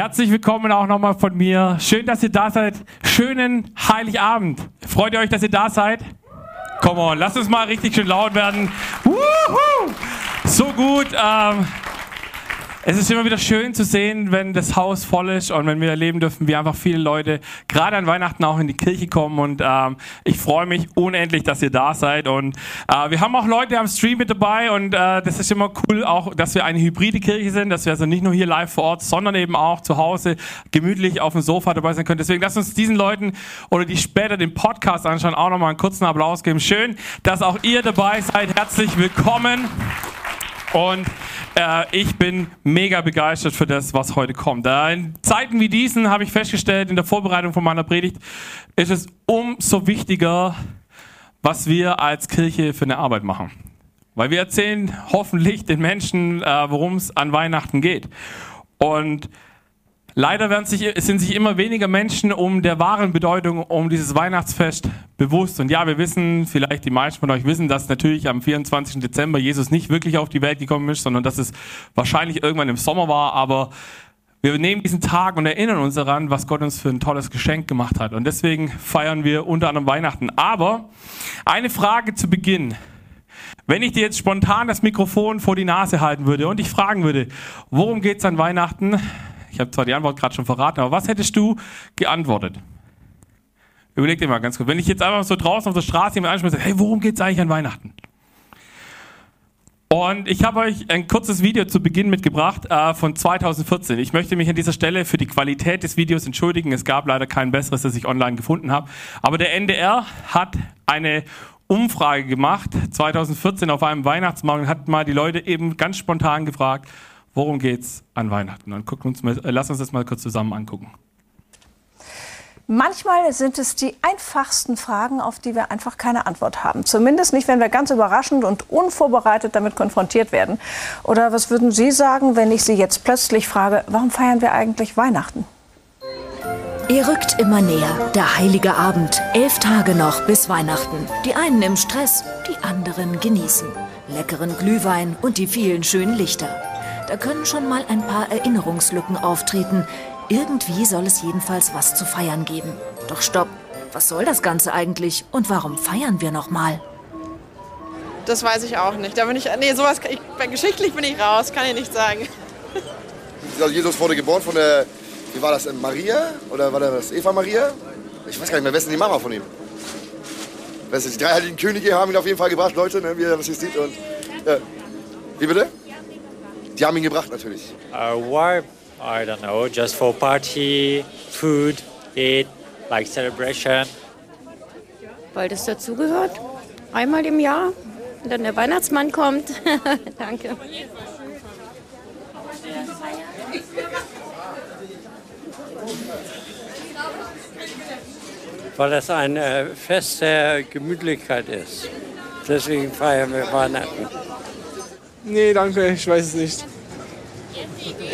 Herzlich willkommen auch nochmal von mir. Schön, dass ihr da seid. Schönen Heiligabend. Freut ihr euch, dass ihr da seid? Come on, lasst uns mal richtig schön laut werden. Woohoo! So gut. Ähm, es ist immer wieder schön zu sehen, wenn das Haus voll ist und wenn wir erleben dürfen, wie einfach viele Leute gerade an Weihnachten auch in die Kirche kommen. Und ähm, ich freue mich unendlich, dass ihr da seid. Und äh, wir haben auch Leute am Stream mit dabei und äh, das ist immer cool, auch, dass wir eine hybride Kirche sind, dass wir also nicht nur hier live vor Ort, sondern eben auch zu Hause gemütlich auf dem Sofa dabei sein können. Deswegen lasst uns diesen Leuten oder die später den Podcast anschauen, auch nochmal einen kurzen Applaus geben. Schön, dass auch ihr dabei seid. Herzlich willkommen. Und äh, ich bin mega begeistert für das, was heute kommt. Äh, in Zeiten wie diesen habe ich festgestellt, in der Vorbereitung von meiner Predigt, ist es umso wichtiger, was wir als Kirche für eine Arbeit machen. Weil wir erzählen hoffentlich den Menschen, äh, worum es an Weihnachten geht. Und Leider werden sich, sind sich immer weniger Menschen um der wahren Bedeutung um dieses Weihnachtsfest bewusst. Und ja, wir wissen, vielleicht die meisten von euch wissen, dass natürlich am 24. Dezember Jesus nicht wirklich auf die Welt gekommen ist, sondern dass es wahrscheinlich irgendwann im Sommer war. Aber wir nehmen diesen Tag und erinnern uns daran, was Gott uns für ein tolles Geschenk gemacht hat. Und deswegen feiern wir unter anderem Weihnachten. Aber eine Frage zu Beginn. Wenn ich dir jetzt spontan das Mikrofon vor die Nase halten würde und dich fragen würde, worum geht es an Weihnachten? Ich habe zwar die Antwort gerade schon verraten, aber was hättest du geantwortet? Überleg dir mal ganz kurz. Wenn ich jetzt einfach so draußen auf der Straße jemand anspreche hey, worum geht es eigentlich an Weihnachten? Und ich habe euch ein kurzes Video zu Beginn mitgebracht äh, von 2014. Ich möchte mich an dieser Stelle für die Qualität des Videos entschuldigen. Es gab leider kein besseres, das ich online gefunden habe. Aber der NDR hat eine Umfrage gemacht, 2014 auf einem Weihnachtsmarkt und hat mal die Leute eben ganz spontan gefragt, worum geht es an Weihnachten? Und gucken uns mal, äh, lass uns das mal kurz zusammen angucken. Manchmal sind es die einfachsten Fragen, auf die wir einfach keine Antwort haben. Zumindest nicht, wenn wir ganz überraschend und unvorbereitet damit konfrontiert werden. Oder was würden Sie sagen, wenn ich Sie jetzt plötzlich frage, warum feiern wir eigentlich Weihnachten? Er rückt immer näher, der heilige Abend. Elf Tage noch bis Weihnachten. Die einen im Stress, die anderen genießen. Leckeren Glühwein und die vielen schönen Lichter. Da können schon mal ein paar Erinnerungslücken auftreten. Irgendwie soll es jedenfalls was zu feiern geben. Doch stopp, was soll das Ganze eigentlich und warum feiern wir noch mal? Das weiß ich auch nicht. Da bin ich, nee, sowas, ich, geschichtlich bin ich raus, kann ich nicht sagen. Also Jesus wurde geboren von der, wie war das, Maria? Oder war das Eva Maria? Ich weiß gar nicht mehr, wer ist denn die Mama von ihm? Die drei heiligen Könige haben ihn auf jeden Fall gebracht, Leute, ne, wie ihr das hier sieht. Und, ja. Wie bitte? Die haben ihn gebracht natürlich. Uh, why? I don't know, just for party, food, eat, like celebration. Weil das dazugehört. Einmal im Jahr. Und dann der Weihnachtsmann kommt. Danke. Weil das ein äh, Fest der Gemütlichkeit ist. Deswegen feiern wir Weihnachten. Nee, danke, ich weiß es nicht.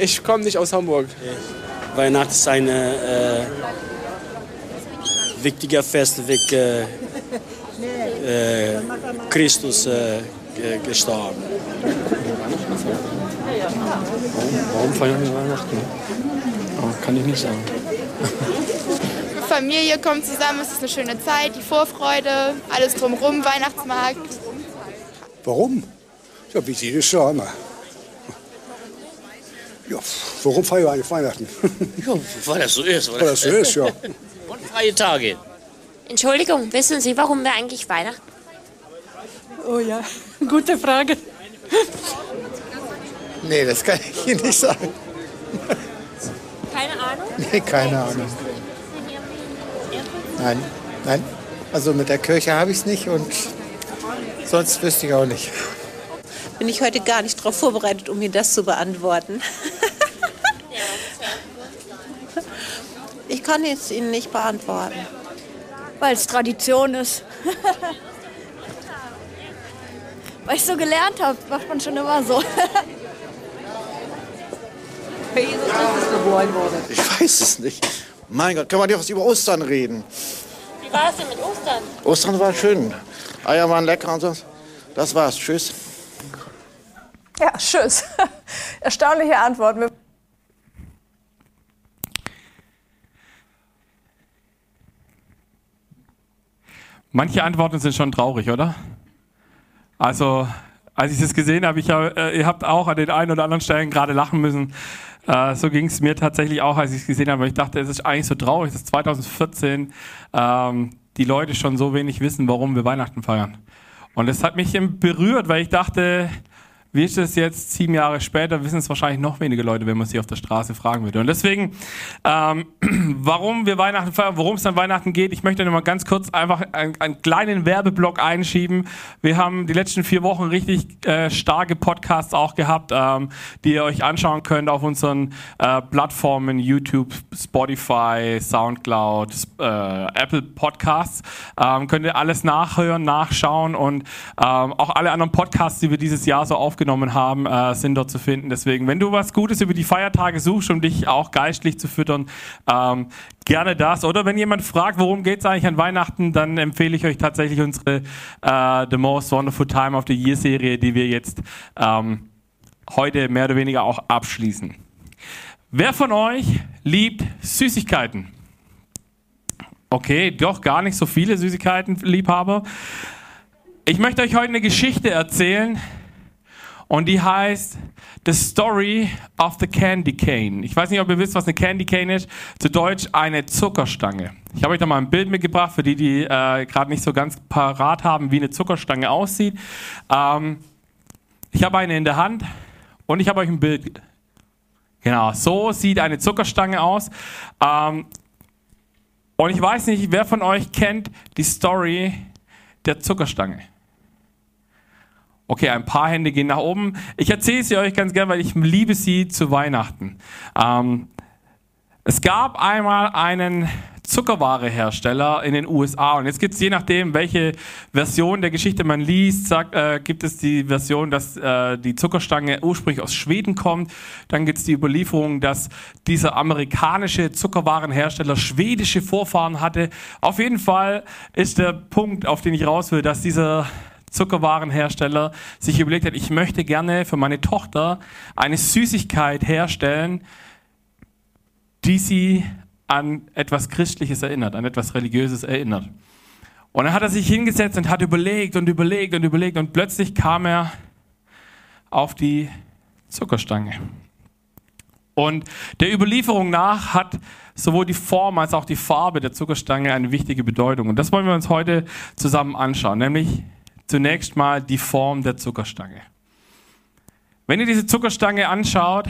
Ich komme nicht aus Hamburg. Weihnachten ist ein äh, wichtiger Fest, wie äh, äh, Christus äh, gestorben. Warum, warum feiern wir Weihnachten? Oh, kann ich nicht sagen. Familie kommt zusammen, es ist eine schöne Zeit, die Vorfreude, alles drumherum, Weihnachtsmarkt. Warum? Ja, wie jedes Jahr immer. Ja, warum feiern wir eigentlich Weihnachten? ja, weil das so ist. Weil das so ist, ja. Und freie Tage. Entschuldigung, wissen Sie, warum wir eigentlich Weihnachten? Oh ja, gute Frage. Nee, das kann ich Ihnen nicht sagen. Keine Ahnung? Nee, keine Ahnung. Nein, nein. Also mit der Kirche habe ich es nicht und sonst wüsste ich auch nicht bin ich heute gar nicht darauf vorbereitet, um Ihnen das zu beantworten. ich kann es Ihnen nicht beantworten. Weil es Tradition ist. Weil ich so gelernt habe, macht man schon immer so. Ich weiß es nicht. Mein Gott, können wir nicht was über Ostern reden? Wie war es denn mit Ostern? Ostern war schön. Eier waren lecker und so. Das war's. Tschüss. Ja, tschüss. Erstaunliche Antwort. Manche Antworten sind schon traurig, oder? Also, als ich das gesehen habe, ich äh, ihr habt auch an den einen oder anderen Stellen gerade lachen müssen. Äh, so ging es mir tatsächlich auch, als ich es gesehen habe. Weil ich dachte, es ist eigentlich so traurig, dass 2014 ähm, die Leute schon so wenig wissen, warum wir Weihnachten feiern. Und es hat mich berührt, weil ich dachte, wie ist es jetzt, sieben Jahre später, wissen es wahrscheinlich noch wenige Leute, wenn man sie auf der Straße fragen würde. Und deswegen, ähm, warum wir Weihnachten feiern, worum es an Weihnachten geht, ich möchte nochmal ganz kurz einfach einen, einen, kleinen Werbeblock einschieben. Wir haben die letzten vier Wochen richtig äh, starke Podcasts auch gehabt, ähm, die ihr euch anschauen könnt auf unseren äh, Plattformen YouTube, Spotify, Soundcloud, äh, Apple Podcasts. Ähm, könnt ihr alles nachhören, nachschauen und ähm, auch alle anderen Podcasts, die wir dieses Jahr so aufgenommen haben, äh, sind dort zu finden. Deswegen, wenn du was Gutes über die Feiertage suchst, um dich auch geistlich zu füttern, ähm, gerne das. Oder wenn jemand fragt, worum geht es eigentlich an Weihnachten, dann empfehle ich euch tatsächlich unsere äh, The Most Wonderful Time of the Year Serie, die wir jetzt ähm, heute mehr oder weniger auch abschließen. Wer von euch liebt Süßigkeiten? Okay, doch gar nicht so viele Süßigkeiten-Liebhaber. Ich möchte euch heute eine Geschichte erzählen, und die heißt The Story of the Candy Cane. Ich weiß nicht, ob ihr wisst, was eine Candy Cane ist. Zu Deutsch eine Zuckerstange. Ich habe euch da mal ein Bild mitgebracht, für die, die äh, gerade nicht so ganz parat haben, wie eine Zuckerstange aussieht. Ähm, ich habe eine in der Hand und ich habe euch ein Bild. Genau, so sieht eine Zuckerstange aus. Ähm, und ich weiß nicht, wer von euch kennt die Story der Zuckerstange. Okay, ein paar Hände gehen nach oben. Ich erzähle sie euch ganz gern, weil ich liebe sie zu Weihnachten. Ähm, es gab einmal einen Zuckerwarehersteller in den USA und jetzt gibt es je nachdem, welche Version der Geschichte man liest, sagt, äh, gibt es die Version, dass äh, die Zuckerstange ursprünglich aus Schweden kommt. Dann gibt es die Überlieferung, dass dieser amerikanische Zuckerwarenhersteller schwedische Vorfahren hatte. Auf jeden Fall ist der Punkt, auf den ich raus will, dass dieser Zuckerwarenhersteller sich überlegt hat, ich möchte gerne für meine Tochter eine Süßigkeit herstellen, die sie an etwas Christliches erinnert, an etwas Religiöses erinnert. Und dann hat er sich hingesetzt und hat überlegt und überlegt und überlegt und plötzlich kam er auf die Zuckerstange. Und der Überlieferung nach hat sowohl die Form als auch die Farbe der Zuckerstange eine wichtige Bedeutung. Und das wollen wir uns heute zusammen anschauen, nämlich zunächst mal die Form der Zuckerstange. Wenn ihr diese Zuckerstange anschaut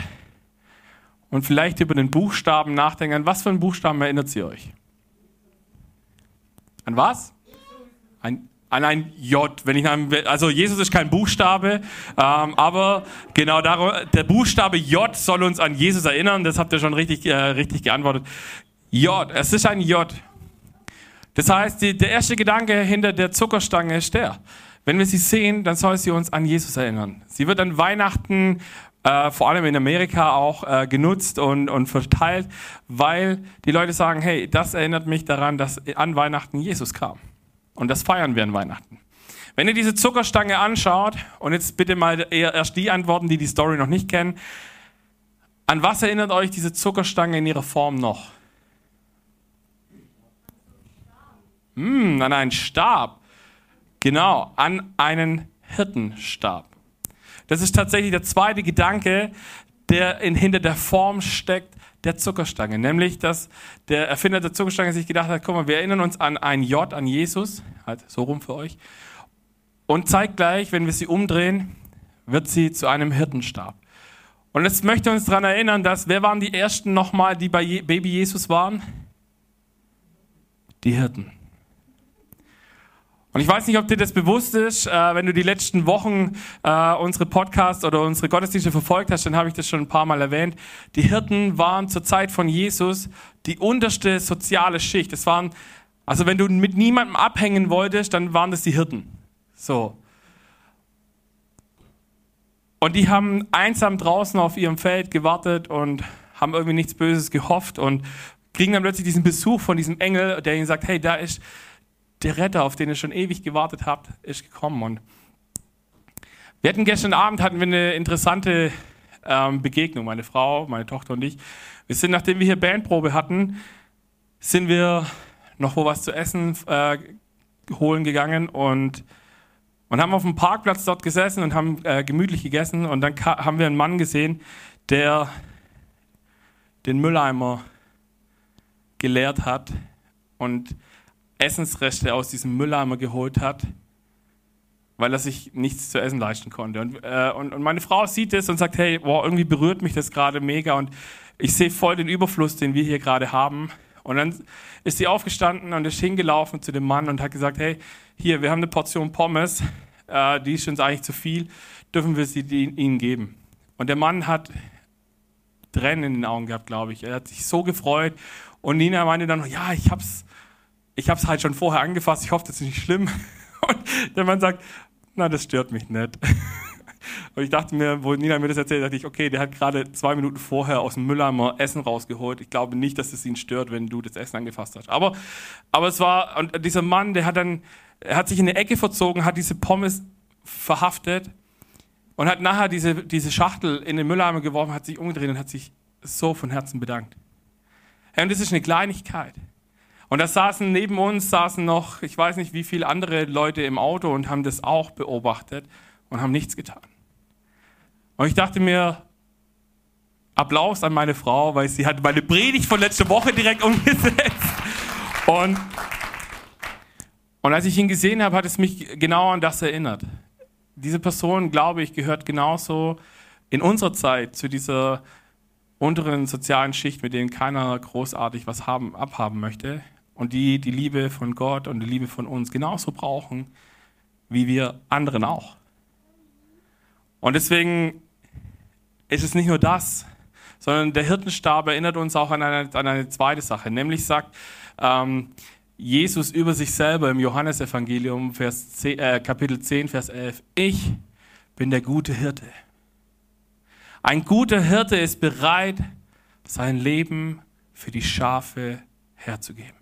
und vielleicht über den Buchstaben nachdenkt, an was für einen Buchstaben erinnert sie euch? An was? Ein, an ein J. Wenn ich an, also Jesus ist kein Buchstabe, ähm, aber genau darum, der Buchstabe J soll uns an Jesus erinnern. Das habt ihr schon richtig, äh, richtig geantwortet. J, es ist ein J. Das heißt, die, der erste Gedanke hinter der Zuckerstange ist der. Wenn wir sie sehen, dann soll sie uns an Jesus erinnern. Sie wird an Weihnachten, äh, vor allem in Amerika, auch äh, genutzt und, und verteilt, weil die Leute sagen, hey, das erinnert mich daran, dass an Weihnachten Jesus kam. Und das feiern wir an Weihnachten. Wenn ihr diese Zuckerstange anschaut, und jetzt bitte mal erst die antworten, die die Story noch nicht kennen, an was erinnert euch diese Zuckerstange in ihrer Form noch? Hm, an einen Stab. Genau, an einen Hirtenstab. Das ist tatsächlich der zweite Gedanke, der in, hinter der Form steckt der Zuckerstange. Nämlich, dass der Erfinder der Zuckerstange sich gedacht hat, guck mal, wir erinnern uns an ein J, an Jesus, halt so rum für euch. Und zeigt gleich, wenn wir sie umdrehen, wird sie zu einem Hirtenstab. Und jetzt möchte uns daran erinnern, dass, wer waren die Ersten nochmal, die bei Baby Jesus waren? Die Hirten. Und ich weiß nicht, ob dir das bewusst ist, äh, wenn du die letzten Wochen äh, unsere Podcasts oder unsere Gottesdienste verfolgt hast, dann habe ich das schon ein paar Mal erwähnt. Die Hirten waren zur Zeit von Jesus die unterste soziale Schicht. Es waren, also wenn du mit niemandem abhängen wolltest, dann waren das die Hirten. So. Und die haben einsam draußen auf ihrem Feld gewartet und haben irgendwie nichts Böses gehofft und kriegen dann plötzlich diesen Besuch von diesem Engel, der ihnen sagt, hey, da ist der Retter, auf den ihr schon ewig gewartet habt, ist gekommen. Und wir hatten gestern Abend hatten wir eine interessante ähm, Begegnung, meine Frau, meine Tochter und ich. Wir sind, nachdem wir hier Bandprobe hatten, sind wir noch wo was zu essen äh, holen gegangen und, und haben auf dem Parkplatz dort gesessen und haben äh, gemütlich gegessen. Und dann haben wir einen Mann gesehen, der den Mülleimer geleert hat und Essensreste aus diesem Mülleimer geholt hat, weil er sich nichts zu essen leisten konnte. Und, äh, und, und meine Frau sieht das und sagt, hey, boah, irgendwie berührt mich das gerade mega und ich sehe voll den Überfluss, den wir hier gerade haben. Und dann ist sie aufgestanden und ist hingelaufen zu dem Mann und hat gesagt, hey, hier, wir haben eine Portion Pommes, äh, die ist uns eigentlich zu viel, dürfen wir sie ihnen geben. Und der Mann hat Tränen in den Augen gehabt, glaube ich. Er hat sich so gefreut. Und Nina meinte dann, ja, ich hab's, ich hab's halt schon vorher angefasst, ich hoffe, das ist nicht schlimm. Und der Mann sagt, na, das stört mich nicht. Und ich dachte mir, wo Nina mir das erzählt, dachte ich, okay, der hat gerade zwei Minuten vorher aus dem Mülleimer Essen rausgeholt. Ich glaube nicht, dass es ihn stört, wenn du das Essen angefasst hast. Aber, aber es war, und dieser Mann, der hat dann, er hat sich in eine Ecke verzogen, hat diese Pommes verhaftet und hat nachher diese, diese Schachtel in den Mülleimer geworfen, hat sich umgedreht und hat sich so von Herzen bedankt. Und das ist eine Kleinigkeit. Und da saßen neben uns, saßen noch, ich weiß nicht wie viele andere Leute im Auto und haben das auch beobachtet und haben nichts getan. Und ich dachte mir, Applaus an meine Frau, weil sie hat meine Predigt von letzter Woche direkt umgesetzt. Und, und als ich ihn gesehen habe, hat es mich genau an das erinnert. Diese Person, glaube ich, gehört genauso in unserer Zeit zu dieser unteren sozialen Schicht, mit denen keiner großartig was haben, abhaben möchte und die die Liebe von Gott und die Liebe von uns genauso brauchen, wie wir anderen auch. Und deswegen ist es nicht nur das, sondern der Hirtenstab erinnert uns auch an eine, an eine zweite Sache, nämlich sagt ähm, Jesus über sich selber im Johannesevangelium, Vers 10, äh, Kapitel 10, Vers 11, ich bin der gute Hirte. Ein guter Hirte ist bereit, sein Leben für die Schafe herzugeben.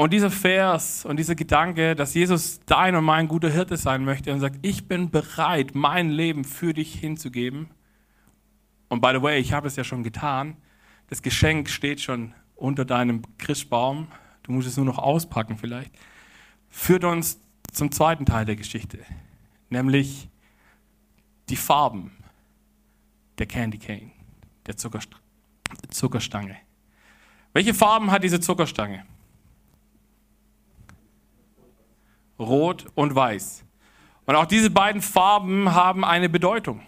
Und dieser Vers und dieser Gedanke, dass Jesus dein und mein guter Hirte sein möchte und sagt, ich bin bereit, mein Leben für dich hinzugeben. Und by the way, ich habe es ja schon getan. Das Geschenk steht schon unter deinem Christbaum. Du musst es nur noch auspacken vielleicht. Führt uns zum zweiten Teil der Geschichte, nämlich die Farben der Candy Cane, der Zuckerst Zuckerstange. Welche Farben hat diese Zuckerstange? Rot und Weiß. Und auch diese beiden Farben haben eine Bedeutung.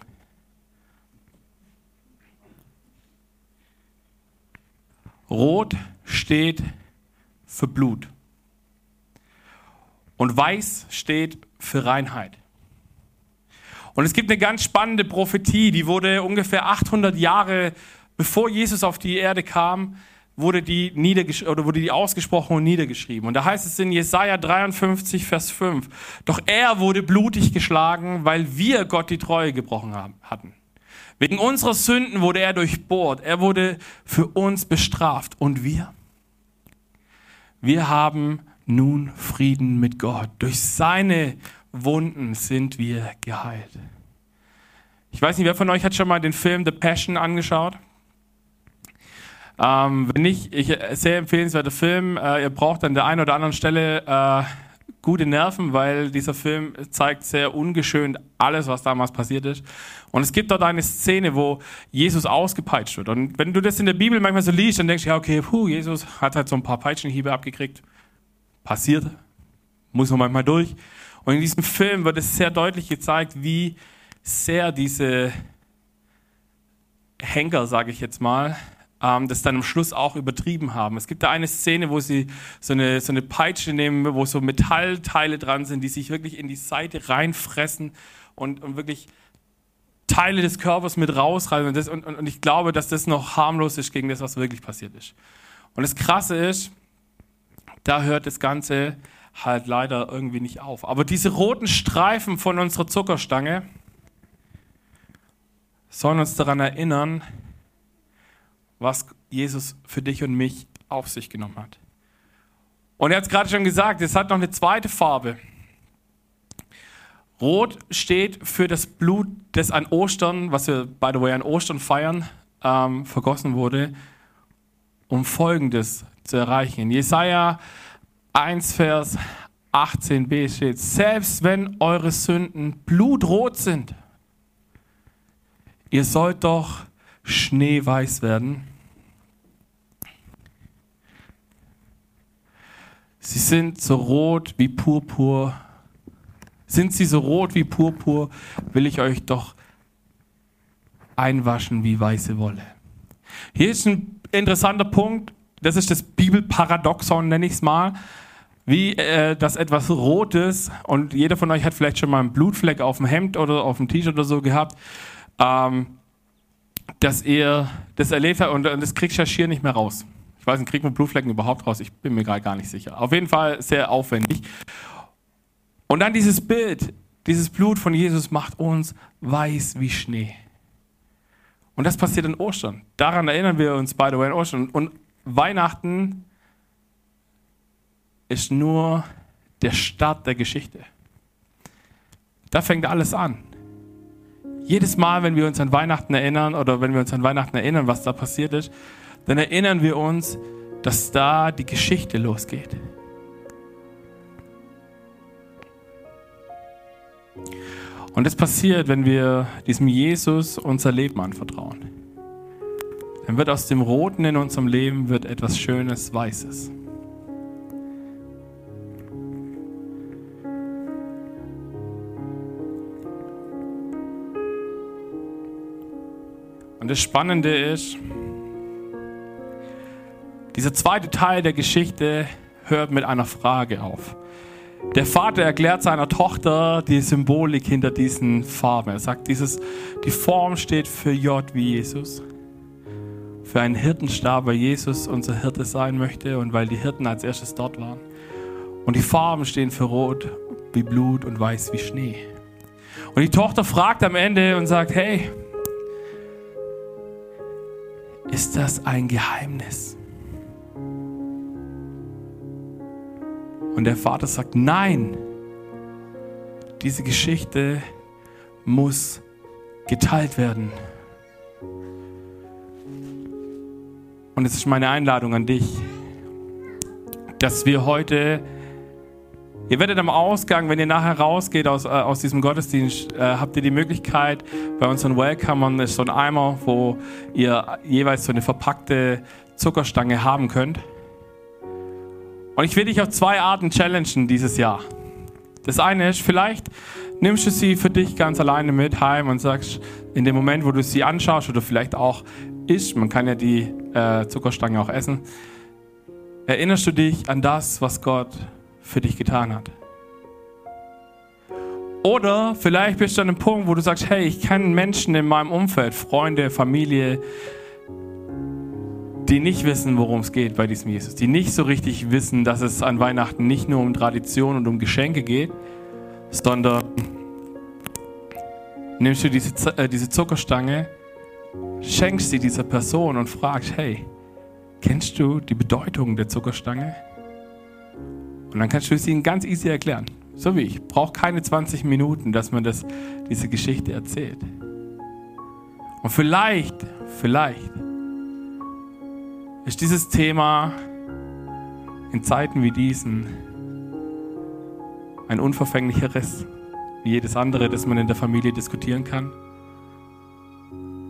Rot steht für Blut. Und Weiß steht für Reinheit. Und es gibt eine ganz spannende Prophetie, die wurde ungefähr 800 Jahre bevor Jesus auf die Erde kam, wurde die, oder wurde die ausgesprochen und niedergeschrieben. Und da heißt es in Jesaja 53, Vers 5, doch er wurde blutig geschlagen, weil wir Gott die Treue gebrochen haben, hatten. Wegen unserer Sünden wurde er durchbohrt, er wurde für uns bestraft. Und wir? Wir haben nun Frieden mit Gott. Durch seine Wunden sind wir geheilt. Ich weiß nicht, wer von euch hat schon mal den Film The Passion angeschaut? Ähm, wenn nicht, ich äh, sehr empfehlenswerter Film. Äh, ihr braucht an der einen oder anderen Stelle äh, gute Nerven, weil dieser Film zeigt sehr ungeschönt alles, was damals passiert ist. Und es gibt dort eine Szene, wo Jesus ausgepeitscht wird. Und wenn du das in der Bibel manchmal so liest, dann denkst du, ja, okay, puh, Jesus hat halt so ein paar Peitschenhiebe abgekriegt. Passiert. Muss man manchmal durch. Und in diesem Film wird es sehr deutlich gezeigt, wie sehr diese Henker, sage ich jetzt mal, ähm, das dann am Schluss auch übertrieben haben. Es gibt da eine Szene, wo sie so eine, so eine Peitsche nehmen, wo so Metallteile dran sind, die sich wirklich in die Seite reinfressen und, und wirklich Teile des Körpers mit rausreißen. Und, das, und, und ich glaube, dass das noch harmlos ist gegen das, was wirklich passiert ist. Und das Krasse ist, da hört das Ganze halt leider irgendwie nicht auf. Aber diese roten Streifen von unserer Zuckerstange sollen uns daran erinnern, was Jesus für dich und mich auf sich genommen hat. Und er hat es gerade schon gesagt, es hat noch eine zweite Farbe. Rot steht für das Blut, das an Ostern, was wir, by the way, an Ostern feiern, ähm, vergossen wurde, um Folgendes zu erreichen. In Jesaja 1, Vers 18b steht, selbst wenn eure Sünden blutrot sind, ihr sollt doch schneeweiß werden. Sie sind so rot wie Purpur. Sind sie so rot wie Purpur, will ich euch doch einwaschen wie weiße Wolle. Hier ist ein interessanter Punkt, das ist das Bibelparadoxon, nenne ich es mal, wie äh, das etwas Rotes, und jeder von euch hat vielleicht schon mal einen Blutfleck auf dem Hemd oder auf dem T-Shirt oder so gehabt, ähm, dass ihr das erlebt habt und, und das ja schier nicht mehr raus. Ich weiß nicht, kriegt man Blutflecken überhaupt raus? Ich bin mir gerade gar nicht sicher. Auf jeden Fall sehr aufwendig. Und dann dieses Bild, dieses Blut von Jesus macht uns weiß wie Schnee. Und das passiert in Ostern. Daran erinnern wir uns, by the way, in Ostern. Und Weihnachten ist nur der Start der Geschichte. Da fängt alles an. Jedes Mal, wenn wir uns an Weihnachten erinnern oder wenn wir uns an Weihnachten erinnern, was da passiert ist, dann erinnern wir uns, dass da die Geschichte losgeht. Und das passiert, wenn wir diesem Jesus unser Leben anvertrauen. Dann wird aus dem Roten in unserem Leben wird etwas Schönes, Weißes. Und das Spannende ist, dieser zweite Teil der Geschichte hört mit einer Frage auf. Der Vater erklärt seiner Tochter die Symbolik hinter diesen Farben. Er sagt, dieses, die Form steht für J wie Jesus. Für einen Hirtenstab, weil Jesus unser Hirte sein möchte und weil die Hirten als erstes dort waren. Und die Farben stehen für Rot wie Blut und Weiß wie Schnee. Und die Tochter fragt am Ende und sagt, hey, ist das ein Geheimnis? Und der Vater sagt, nein, diese Geschichte muss geteilt werden. Und es ist meine Einladung an dich, dass wir heute, ihr werdet am Ausgang, wenn ihr nachher rausgeht aus, äh, aus diesem Gottesdienst, äh, habt ihr die Möglichkeit, bei unseren Welcomern ist so ein Eimer, wo ihr jeweils so eine verpackte Zuckerstange haben könnt. Und ich will dich auf zwei Arten challengen dieses Jahr. Das eine ist, vielleicht nimmst du sie für dich ganz alleine mit heim und sagst, in dem Moment, wo du sie anschaust oder vielleicht auch isst, man kann ja die äh, Zuckerstange auch essen, erinnerst du dich an das, was Gott für dich getan hat. Oder vielleicht bist du an einem Punkt, wo du sagst, hey, ich kenne Menschen in meinem Umfeld, Freunde, Familie, die nicht wissen, worum es geht bei diesem Jesus, die nicht so richtig wissen, dass es an Weihnachten nicht nur um Tradition und um Geschenke geht, sondern nimmst du diese, äh, diese Zuckerstange, schenkst sie dieser Person und fragst, hey, kennst du die Bedeutung der Zuckerstange? Und dann kannst du es ihnen ganz easy erklären. So wie ich. Braucht keine 20 Minuten, dass man das, diese Geschichte erzählt. Und vielleicht, vielleicht ist dieses Thema in Zeiten wie diesen ein unverfänglicheres wie jedes andere, das man in der Familie diskutieren kann.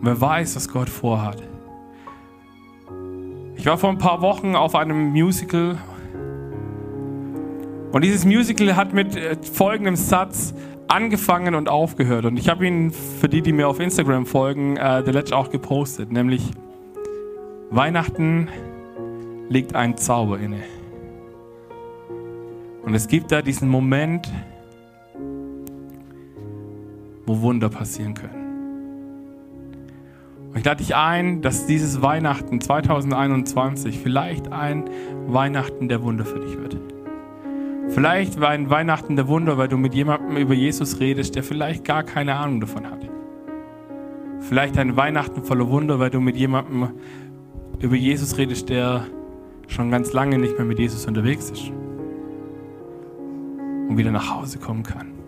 Wer weiß, was Gott vorhat. Ich war vor ein paar Wochen auf einem Musical und dieses Musical hat mit äh, folgendem Satz angefangen und aufgehört. Und ich habe ihn für die, die mir auf Instagram folgen, äh, der letzte auch gepostet, nämlich Weihnachten liegt ein Zauber inne. Und es gibt da diesen Moment, wo Wunder passieren können. Und ich lade dich ein, dass dieses Weihnachten 2021 vielleicht ein Weihnachten der Wunder für dich wird. Vielleicht war ein Weihnachten der Wunder, weil du mit jemandem über Jesus redest, der vielleicht gar keine Ahnung davon hat. Vielleicht ein Weihnachten voller Wunder, weil du mit jemandem über Jesus redest, der schon ganz lange nicht mehr mit Jesus unterwegs ist und wieder nach Hause kommen kann.